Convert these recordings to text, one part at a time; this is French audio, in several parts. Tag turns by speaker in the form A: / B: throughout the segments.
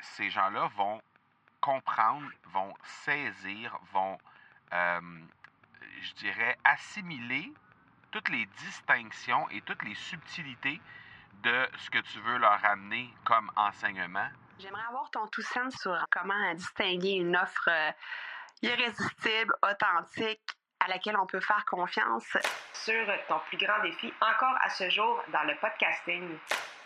A: ces gens-là vont comprendre, vont saisir, vont, euh, je dirais, assimiler toutes les distinctions et toutes les subtilités de ce que tu veux leur amener comme enseignement.
B: J'aimerais avoir ton tout sens sur comment distinguer une offre euh, irrésistible, authentique, à laquelle on peut faire confiance.
C: Sur ton plus grand défi encore à ce jour dans le podcasting.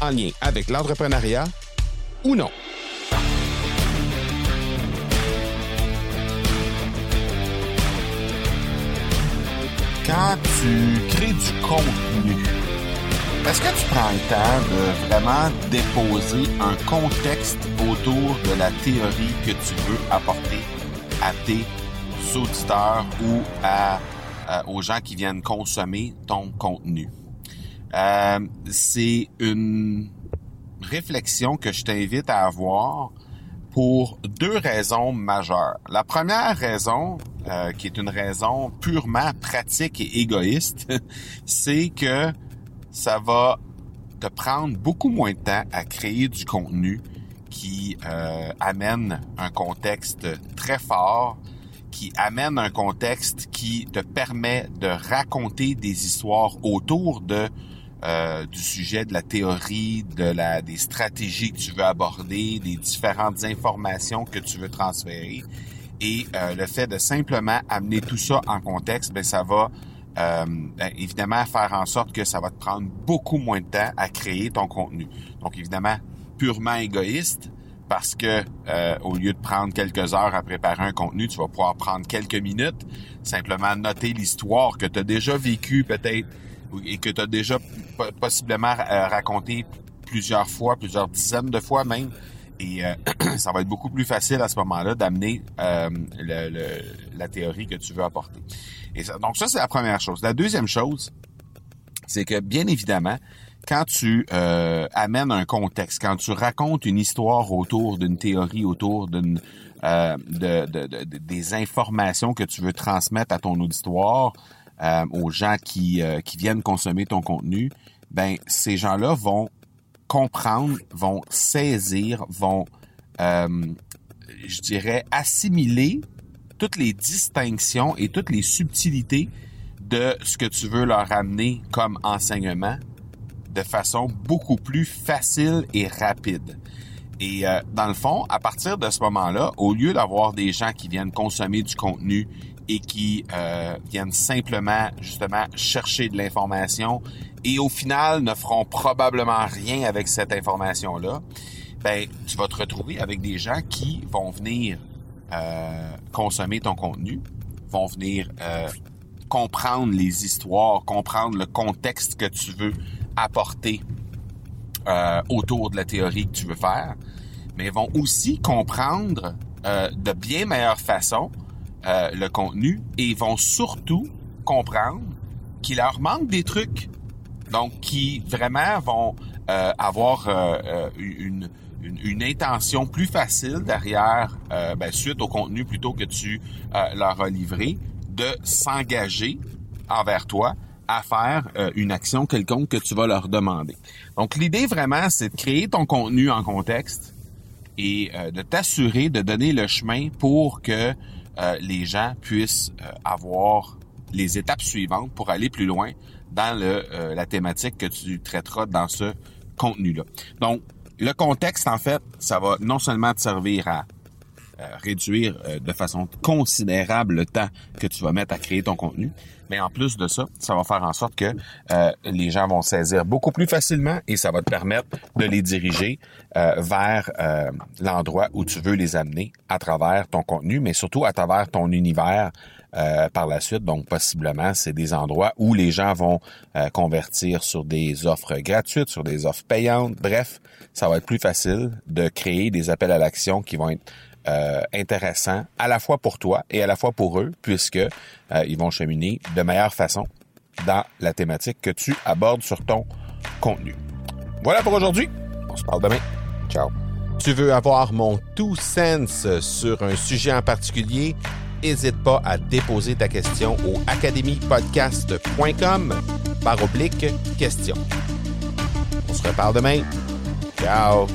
D: en lien avec l'entrepreneuriat ou non.
E: quand tu crées du contenu, est-ce que tu prends le temps de vraiment déposer un contexte autour de la théorie que tu veux apporter à tes auditeurs ou à, euh, aux gens qui viennent consommer ton contenu? Euh, c'est une réflexion que je t'invite à avoir pour deux raisons majeures. La première raison, euh, qui est une raison purement pratique et égoïste, c'est que ça va te prendre beaucoup moins de temps à créer du contenu qui euh, amène un contexte très fort, qui amène un contexte qui te permet de raconter des histoires autour de euh, du sujet, de la théorie, de la, des stratégies que tu veux aborder, des différentes informations que tu veux transférer. Et euh, le fait de simplement amener tout ça en contexte, ben ça va euh, ben, évidemment faire en sorte que ça va te prendre beaucoup moins de temps à créer ton contenu. Donc évidemment purement égoïste parce que au lieu de prendre quelques heures à préparer un contenu, tu vas pouvoir prendre quelques minutes, simplement noter l'histoire que tu as déjà vécue peut-être et que tu as déjà possiblement euh, raconté plusieurs fois, plusieurs dizaines de fois même. Et euh, ça va être beaucoup plus facile à ce moment-là d'amener euh, la théorie que tu veux apporter. Et donc ça, c'est la première chose. La deuxième chose, c'est que bien évidemment, quand tu amènes un contexte, quand tu racontes une histoire autour d'une théorie, autour d'une de, des informations que tu veux transmettre à ton auditoire, euh, aux gens qui, euh, qui viennent consommer ton contenu, ben ces gens-là vont comprendre, vont saisir, vont, euh, je dirais, assimiler toutes les distinctions et toutes les subtilités de ce que tu veux leur amener comme enseignement de façon beaucoup plus facile et rapide. Et dans le fond, à partir de ce moment-là, au lieu d'avoir des gens qui viennent consommer du contenu et qui euh, viennent simplement justement chercher de l'information et au final ne feront probablement rien avec cette information-là, ben tu vas te retrouver avec des gens qui vont venir euh, consommer ton contenu, vont venir euh, comprendre les histoires, comprendre le contexte que tu veux apporter autour de la théorie que tu veux faire, mais vont aussi comprendre de bien meilleure façon euh, le contenu et ils vont surtout comprendre qu'il leur manque des trucs. Donc, qui vraiment vont euh, avoir euh, une, une, intention plus facile derrière, ben, suite au contenu plutôt que tu leur as livré, de s'engager envers toi à faire une action quelconque que tu vas leur demander. Donc, l'idée vraiment, c'est de créer ton contenu en contexte et de t'assurer de donner le chemin pour que euh, les gens puissent euh, avoir les étapes suivantes pour aller plus loin dans euh, la thématique que tu traiteras dans ce contenu-là. Donc, le contexte, en fait, ça va non seulement te servir à réduire de façon considérable le temps que tu vas mettre à créer ton contenu. Mais en plus de ça, ça va faire en sorte que les gens vont saisir beaucoup plus facilement et ça va te permettre de les diriger vers l'endroit où tu veux les amener à travers ton contenu, mais surtout à travers ton univers euh, par la suite. Donc, possiblement, c'est des endroits où les gens vont euh, convertir sur des offres gratuites, sur des offres payantes. Bref, ça va être plus facile de créer des appels à l'action qui vont être euh, intéressants à la fois pour toi et à la fois pour eux, puisque ils vont cheminer de meilleure façon dans la thématique que tu abordes sur ton contenu. Voilà pour aujourd'hui. On se parle demain. Ciao.
D: Tu veux avoir mon tout sens sur un sujet en particulier? n'hésite pas à déposer ta question au academypodcast.com par oblique question. On se reparle demain. Ciao!